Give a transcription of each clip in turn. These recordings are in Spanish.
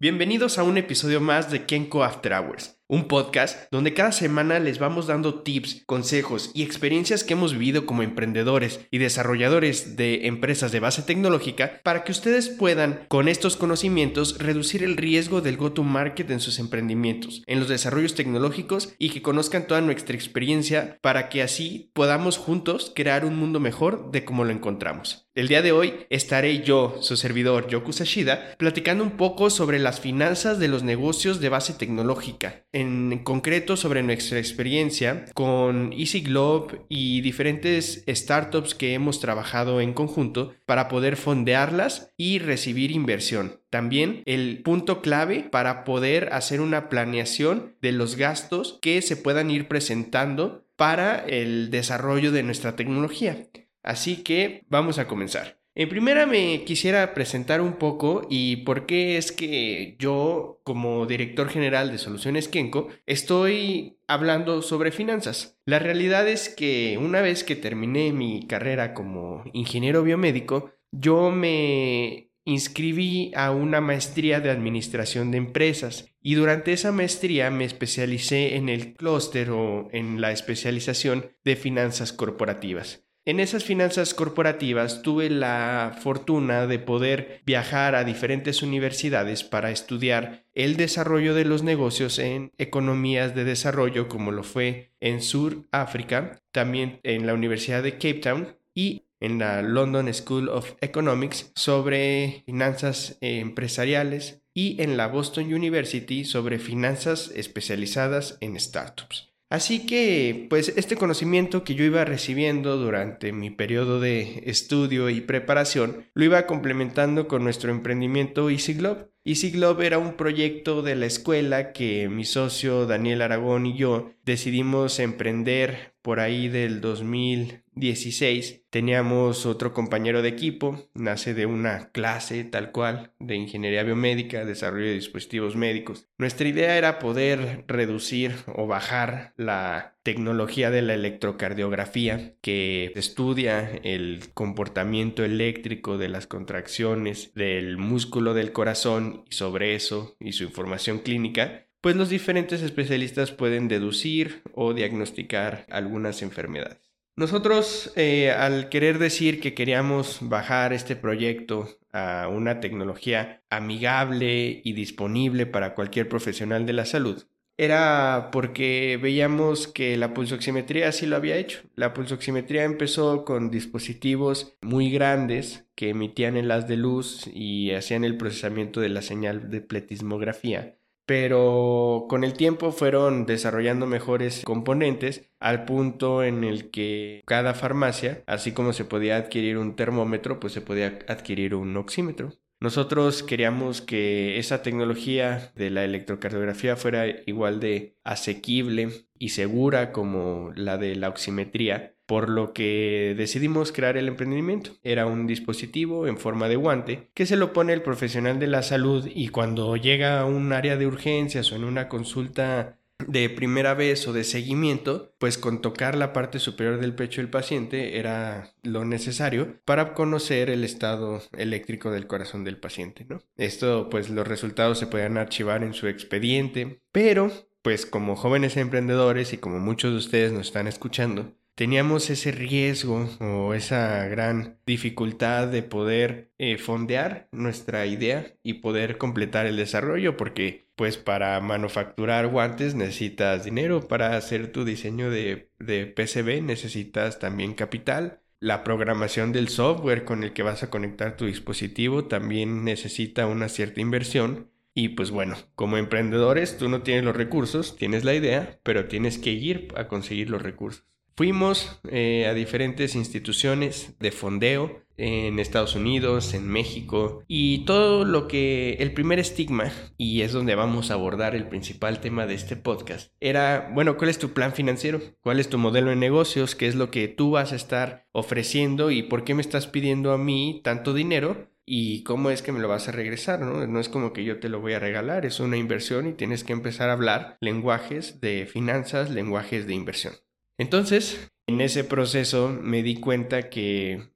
Bienvenidos a un episodio más de Kenko After Hours un podcast donde cada semana les vamos dando tips, consejos y experiencias que hemos vivido como emprendedores y desarrolladores de empresas de base tecnológica para que ustedes puedan con estos conocimientos reducir el riesgo del go-to-market en sus emprendimientos, en los desarrollos tecnológicos y que conozcan toda nuestra experiencia para que así podamos juntos crear un mundo mejor de como lo encontramos. El día de hoy estaré yo, su servidor Yoku Sashida, platicando un poco sobre las finanzas de los negocios de base tecnológica en concreto sobre nuestra experiencia con Easy Globe y diferentes startups que hemos trabajado en conjunto para poder fondearlas y recibir inversión. También el punto clave para poder hacer una planeación de los gastos que se puedan ir presentando para el desarrollo de nuestra tecnología. Así que vamos a comenzar. En primera me quisiera presentar un poco y por qué es que yo, como director general de Soluciones Kenko, estoy hablando sobre finanzas. La realidad es que una vez que terminé mi carrera como ingeniero biomédico, yo me inscribí a una maestría de administración de empresas y durante esa maestría me especialicé en el clúster o en la especialización de finanzas corporativas. En esas finanzas corporativas tuve la fortuna de poder viajar a diferentes universidades para estudiar el desarrollo de los negocios en economías de desarrollo como lo fue en Sudáfrica, también en la Universidad de Cape Town y en la London School of Economics sobre finanzas empresariales y en la Boston University sobre finanzas especializadas en startups. Así que, pues este conocimiento que yo iba recibiendo durante mi periodo de estudio y preparación, lo iba complementando con nuestro emprendimiento Easy Globe. Easy Globe era un proyecto de la escuela que mi socio Daniel Aragón y yo decidimos emprender por ahí del 2016. Teníamos otro compañero de equipo, nace de una clase tal cual de ingeniería biomédica, desarrollo de dispositivos médicos. Nuestra idea era poder reducir o bajar la tecnología de la electrocardiografía que estudia el comportamiento eléctrico de las contracciones del músculo del corazón y sobre eso y su información clínica pues los diferentes especialistas pueden deducir o diagnosticar algunas enfermedades. Nosotros, eh, al querer decir que queríamos bajar este proyecto a una tecnología amigable y disponible para cualquier profesional de la salud, era porque veíamos que la pulsoximetría sí lo había hecho. La pulsoximetría empezó con dispositivos muy grandes que emitían haz de luz y hacían el procesamiento de la señal de pletismografía pero con el tiempo fueron desarrollando mejores componentes al punto en el que cada farmacia, así como se podía adquirir un termómetro, pues se podía adquirir un oxímetro. Nosotros queríamos que esa tecnología de la electrocardiografía fuera igual de asequible y segura como la de la oximetría por lo que decidimos crear el emprendimiento. Era un dispositivo en forma de guante que se lo pone el profesional de la salud y cuando llega a un área de urgencias o en una consulta de primera vez o de seguimiento, pues con tocar la parte superior del pecho del paciente era lo necesario para conocer el estado eléctrico del corazón del paciente, ¿no? Esto, pues los resultados se pueden archivar en su expediente, pero pues como jóvenes emprendedores y como muchos de ustedes nos están escuchando, teníamos ese riesgo o esa gran dificultad de poder eh, fondear nuestra idea y poder completar el desarrollo porque pues para manufacturar guantes necesitas dinero, para hacer tu diseño de, de PCB necesitas también capital. La programación del software con el que vas a conectar tu dispositivo también necesita una cierta inversión. Y pues bueno, como emprendedores tú no tienes los recursos, tienes la idea, pero tienes que ir a conseguir los recursos. Fuimos eh, a diferentes instituciones de fondeo en Estados Unidos, en México y todo lo que el primer estigma, y es donde vamos a abordar el principal tema de este podcast, era, bueno, ¿cuál es tu plan financiero? ¿Cuál es tu modelo de negocios? ¿Qué es lo que tú vas a estar ofreciendo y por qué me estás pidiendo a mí tanto dinero? y cómo es que me lo vas a regresar, ¿no? No es como que yo te lo voy a regalar, es una inversión y tienes que empezar a hablar lenguajes de finanzas, lenguajes de inversión. Entonces, en ese proceso me di cuenta que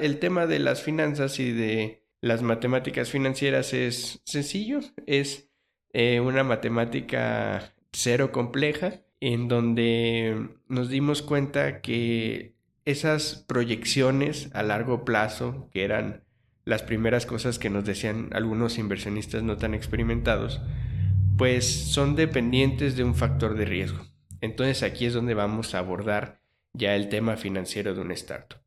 el tema de las finanzas y de Las matemáticas financieras es sencillo, es eh, una matemática cero compleja en donde nos dimos cuenta que esas proyecciones a largo plazo, que eran las primeras cosas que nos decían algunos inversionistas no tan experimentados, pues son dependientes de un factor de riesgo. Entonces aquí es donde vamos a abordar ya el tema financiero de un startup.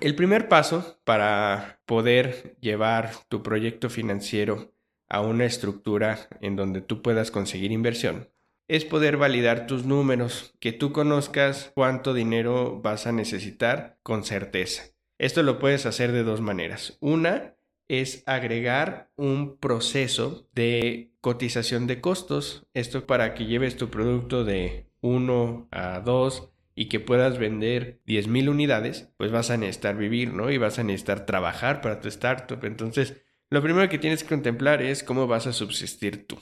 El primer paso para poder llevar tu proyecto financiero a una estructura en donde tú puedas conseguir inversión es poder validar tus números, que tú conozcas cuánto dinero vas a necesitar con certeza. Esto lo puedes hacer de dos maneras. Una es agregar un proceso de cotización de costos. Esto para que lleves tu producto de 1 a 2 y que puedas vender 10.000 unidades, pues vas a necesitar vivir, ¿no? Y vas a necesitar trabajar para tu startup. Entonces, lo primero que tienes que contemplar es cómo vas a subsistir tú.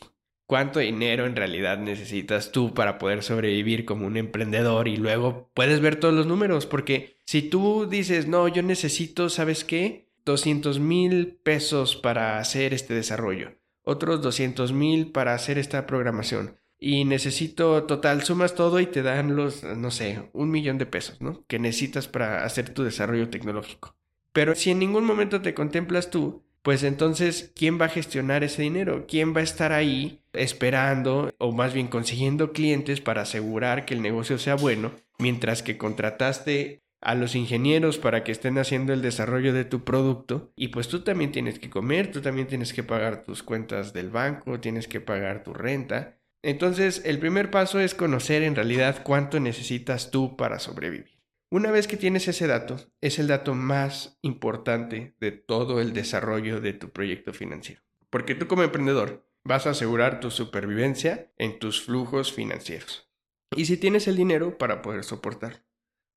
¿Cuánto dinero en realidad necesitas tú para poder sobrevivir como un emprendedor? Y luego puedes ver todos los números, porque si tú dices, no, yo necesito, ¿sabes qué? 200 mil pesos para hacer este desarrollo, otros 200 mil para hacer esta programación, y necesito total, sumas todo y te dan los, no sé, un millón de pesos, ¿no? Que necesitas para hacer tu desarrollo tecnológico. Pero si en ningún momento te contemplas tú, pues entonces, ¿quién va a gestionar ese dinero? ¿Quién va a estar ahí esperando o más bien consiguiendo clientes para asegurar que el negocio sea bueno, mientras que contrataste a los ingenieros para que estén haciendo el desarrollo de tu producto y pues tú también tienes que comer, tú también tienes que pagar tus cuentas del banco, tienes que pagar tu renta entonces, el primer paso es conocer en realidad cuánto necesitas tú para sobrevivir. Una vez que tienes ese dato, es el dato más importante de todo el desarrollo de tu proyecto financiero. Porque tú como emprendedor vas a asegurar tu supervivencia en tus flujos financieros. Y si tienes el dinero para poder soportar.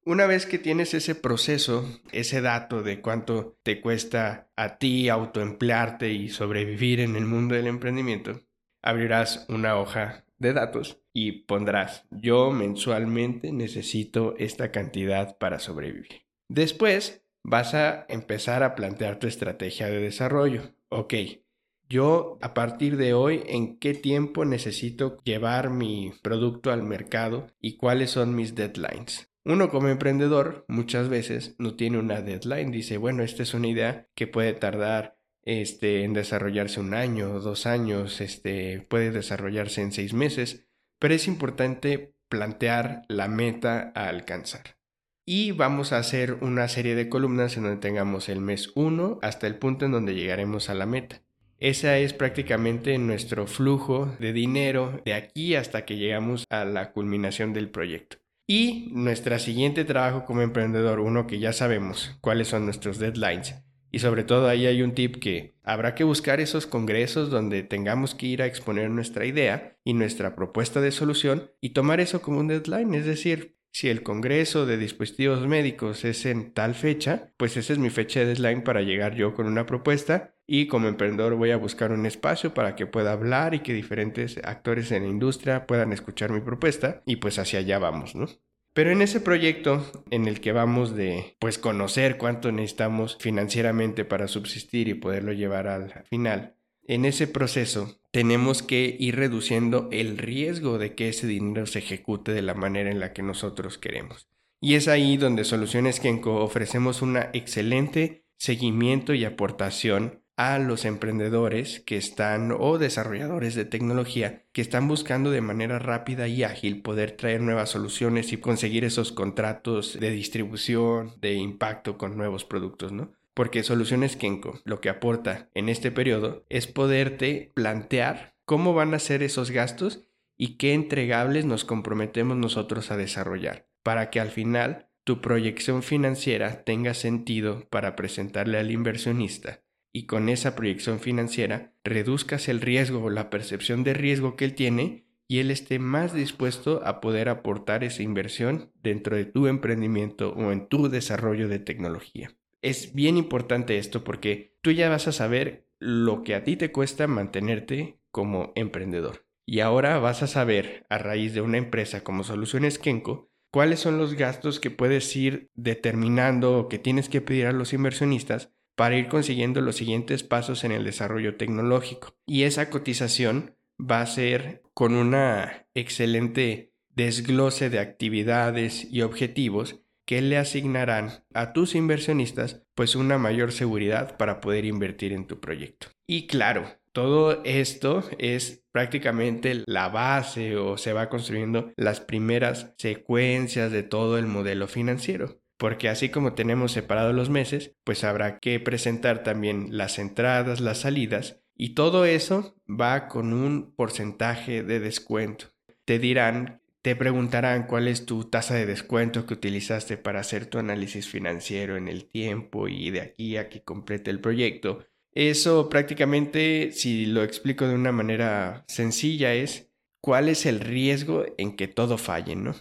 Una vez que tienes ese proceso, ese dato de cuánto te cuesta a ti autoemplearte y sobrevivir en el mundo del emprendimiento, abrirás una hoja de datos y pondrás yo mensualmente necesito esta cantidad para sobrevivir. Después vas a empezar a plantear tu estrategia de desarrollo. Ok, yo a partir de hoy en qué tiempo necesito llevar mi producto al mercado y cuáles son mis deadlines. Uno como emprendedor muchas veces no tiene una deadline, dice, bueno, esta es una idea que puede tardar este, en desarrollarse un año, dos años, este, puede desarrollarse en seis meses, pero es importante plantear la meta a alcanzar. Y vamos a hacer una serie de columnas en donde tengamos el mes 1 hasta el punto en donde llegaremos a la meta. Ese es prácticamente nuestro flujo de dinero de aquí hasta que llegamos a la culminación del proyecto. Y nuestro siguiente trabajo como emprendedor, uno que ya sabemos cuáles son nuestros deadlines, y sobre todo ahí hay un tip que habrá que buscar esos congresos donde tengamos que ir a exponer nuestra idea y nuestra propuesta de solución y tomar eso como un deadline. Es decir, si el congreso de dispositivos médicos es en tal fecha, pues esa es mi fecha de deadline para llegar yo con una propuesta y como emprendedor voy a buscar un espacio para que pueda hablar y que diferentes actores en la industria puedan escuchar mi propuesta y pues hacia allá vamos, ¿no? Pero en ese proyecto en el que vamos de pues conocer cuánto necesitamos financieramente para subsistir y poderlo llevar al final, en ese proceso tenemos que ir reduciendo el riesgo de que ese dinero se ejecute de la manera en la que nosotros queremos. Y es ahí donde Soluciones Kenko ofrecemos una excelente seguimiento y aportación a los emprendedores que están o desarrolladores de tecnología que están buscando de manera rápida y ágil poder traer nuevas soluciones y conseguir esos contratos de distribución, de impacto con nuevos productos, ¿no? Porque Soluciones Kenko lo que aporta en este periodo es poderte plantear cómo van a ser esos gastos y qué entregables nos comprometemos nosotros a desarrollar para que al final tu proyección financiera tenga sentido para presentarle al inversionista y con esa proyección financiera reduzcas el riesgo o la percepción de riesgo que él tiene y él esté más dispuesto a poder aportar esa inversión dentro de tu emprendimiento o en tu desarrollo de tecnología. Es bien importante esto porque tú ya vas a saber lo que a ti te cuesta mantenerte como emprendedor. Y ahora vas a saber, a raíz de una empresa como Soluciones Kenko, cuáles son los gastos que puedes ir determinando o que tienes que pedir a los inversionistas para ir consiguiendo los siguientes pasos en el desarrollo tecnológico. Y esa cotización va a ser con una excelente desglose de actividades y objetivos que le asignarán a tus inversionistas pues una mayor seguridad para poder invertir en tu proyecto. Y claro, todo esto es prácticamente la base o se va construyendo las primeras secuencias de todo el modelo financiero. Porque así como tenemos separados los meses, pues habrá que presentar también las entradas, las salidas y todo eso va con un porcentaje de descuento. Te dirán te preguntarán cuál es tu tasa de descuento que utilizaste para hacer tu análisis financiero en el tiempo y de aquí a que complete el proyecto. Eso prácticamente, si lo explico de una manera sencilla, es cuál es el riesgo en que todo falle, ¿no?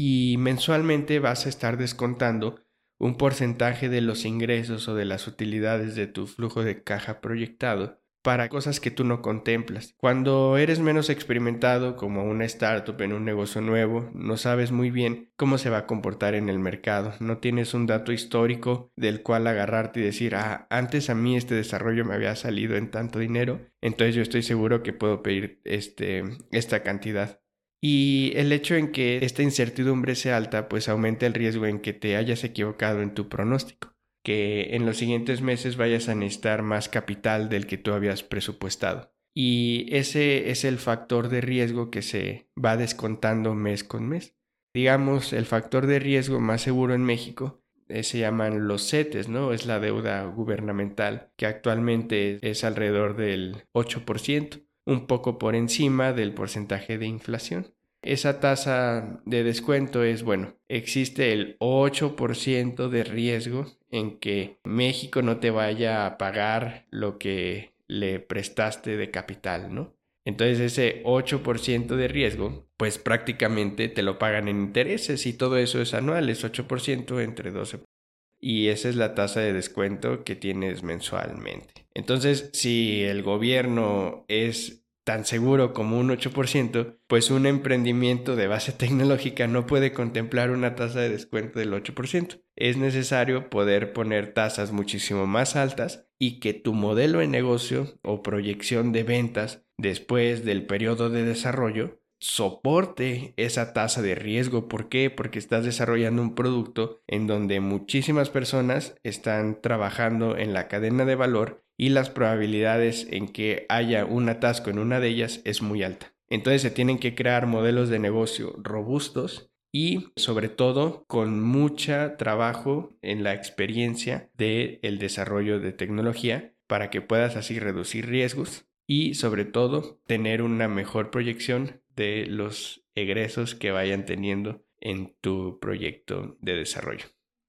Y mensualmente vas a estar descontando un porcentaje de los ingresos o de las utilidades de tu flujo de caja proyectado para cosas que tú no contemplas. Cuando eres menos experimentado como una startup en un negocio nuevo, no sabes muy bien cómo se va a comportar en el mercado, no tienes un dato histórico del cual agarrarte y decir, ah, antes a mí este desarrollo me había salido en tanto dinero, entonces yo estoy seguro que puedo pedir este, esta cantidad. Y el hecho en que esta incertidumbre sea alta, pues aumenta el riesgo en que te hayas equivocado en tu pronóstico que en los siguientes meses vayas a necesitar más capital del que tú habías presupuestado. Y ese es el factor de riesgo que se va descontando mes con mes. Digamos, el factor de riesgo más seguro en México eh, se llaman los CETES, ¿no? Es la deuda gubernamental, que actualmente es alrededor del 8%, un poco por encima del porcentaje de inflación. Esa tasa de descuento es, bueno, existe el 8% de riesgo en que México no te vaya a pagar lo que le prestaste de capital, ¿no? Entonces ese 8% de riesgo, pues prácticamente te lo pagan en intereses y todo eso es anual, es 8% entre 12. Y esa es la tasa de descuento que tienes mensualmente. Entonces, si el gobierno es tan seguro como un 8%, pues un emprendimiento de base tecnológica no puede contemplar una tasa de descuento del 8%. Es necesario poder poner tasas muchísimo más altas y que tu modelo de negocio o proyección de ventas después del periodo de desarrollo soporte esa tasa de riesgo. ¿Por qué? Porque estás desarrollando un producto en donde muchísimas personas están trabajando en la cadena de valor y las probabilidades en que haya un atasco en una de ellas es muy alta. Entonces se tienen que crear modelos de negocio robustos y sobre todo con mucho trabajo en la experiencia del el desarrollo de tecnología para que puedas así reducir riesgos y sobre todo tener una mejor proyección de los egresos que vayan teniendo en tu proyecto de desarrollo.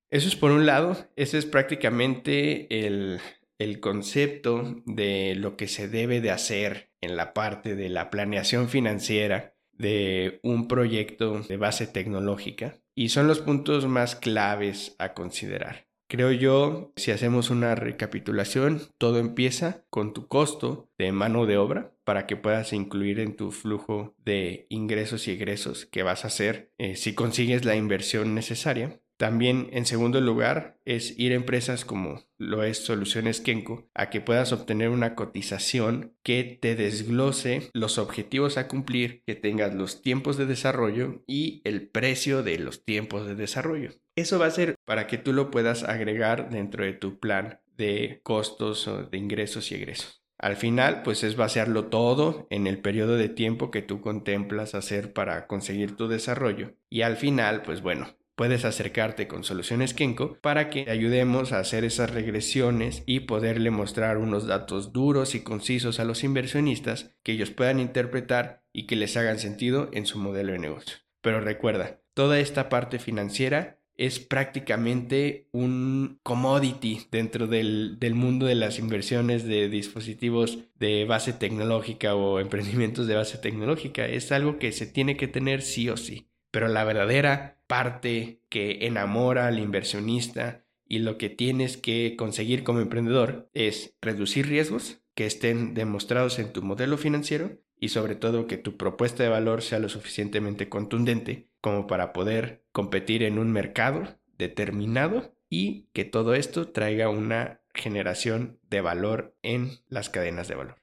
Eso es por un lado, ese es prácticamente el, el concepto de lo que se debe de hacer en la parte de la planeación financiera de un proyecto de base tecnológica y son los puntos más claves a considerar. Creo yo, si hacemos una recapitulación, todo empieza con tu costo de mano de obra para que puedas incluir en tu flujo de ingresos y egresos que vas a hacer eh, si consigues la inversión necesaria. También, en segundo lugar, es ir a empresas como lo es Soluciones Kenko a que puedas obtener una cotización que te desglose los objetivos a cumplir, que tengas los tiempos de desarrollo y el precio de los tiempos de desarrollo. Eso va a ser para que tú lo puedas agregar dentro de tu plan de costos de ingresos y egresos. Al final, pues es vaciarlo todo en el periodo de tiempo que tú contemplas hacer para conseguir tu desarrollo. Y al final, pues bueno, puedes acercarte con Soluciones Kenko para que te ayudemos a hacer esas regresiones y poderle mostrar unos datos duros y concisos a los inversionistas que ellos puedan interpretar y que les hagan sentido en su modelo de negocio. Pero recuerda, toda esta parte financiera es prácticamente un commodity dentro del, del, mundo de las inversiones de dispositivos de base tecnológica o emprendimientos de base tecnológica. Es algo que se tiene que tener sí o sí. Pero la verdadera parte que enamora al inversionista y lo que tienes que conseguir como emprendedor es reducir riesgos que estén demostrados en tu modelo financiero y sobre todo que tu propuesta de valor sea lo suficientemente contundente como para poder competir en un mercado determinado y que todo esto traiga una generación de valor en las cadenas de valor.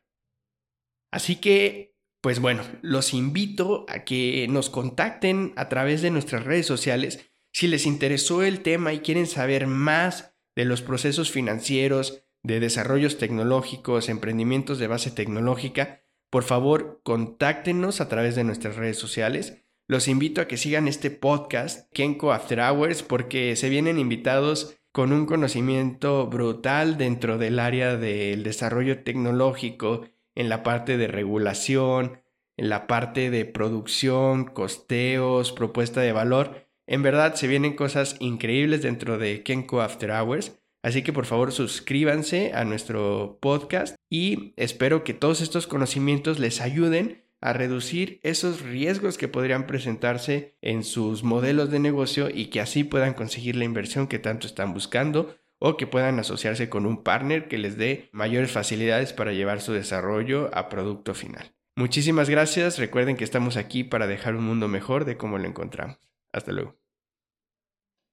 Así que, pues bueno, los invito a que nos contacten a través de nuestras redes sociales si les interesó el tema y quieren saber más de los procesos financieros, de desarrollos tecnológicos, emprendimientos de base tecnológica, por favor contáctenos a través de nuestras redes sociales. Los invito a que sigan este podcast, Kenko After Hours, porque se vienen invitados con un conocimiento brutal dentro del área del desarrollo tecnológico, en la parte de regulación, en la parte de producción, costeos, propuesta de valor. En verdad se vienen cosas increíbles dentro de Kenko After Hours. Así que por favor suscríbanse a nuestro podcast y espero que todos estos conocimientos les ayuden a reducir esos riesgos que podrían presentarse en sus modelos de negocio y que así puedan conseguir la inversión que tanto están buscando o que puedan asociarse con un partner que les dé mayores facilidades para llevar su desarrollo a producto final. Muchísimas gracias, recuerden que estamos aquí para dejar un mundo mejor de cómo lo encontramos. Hasta luego.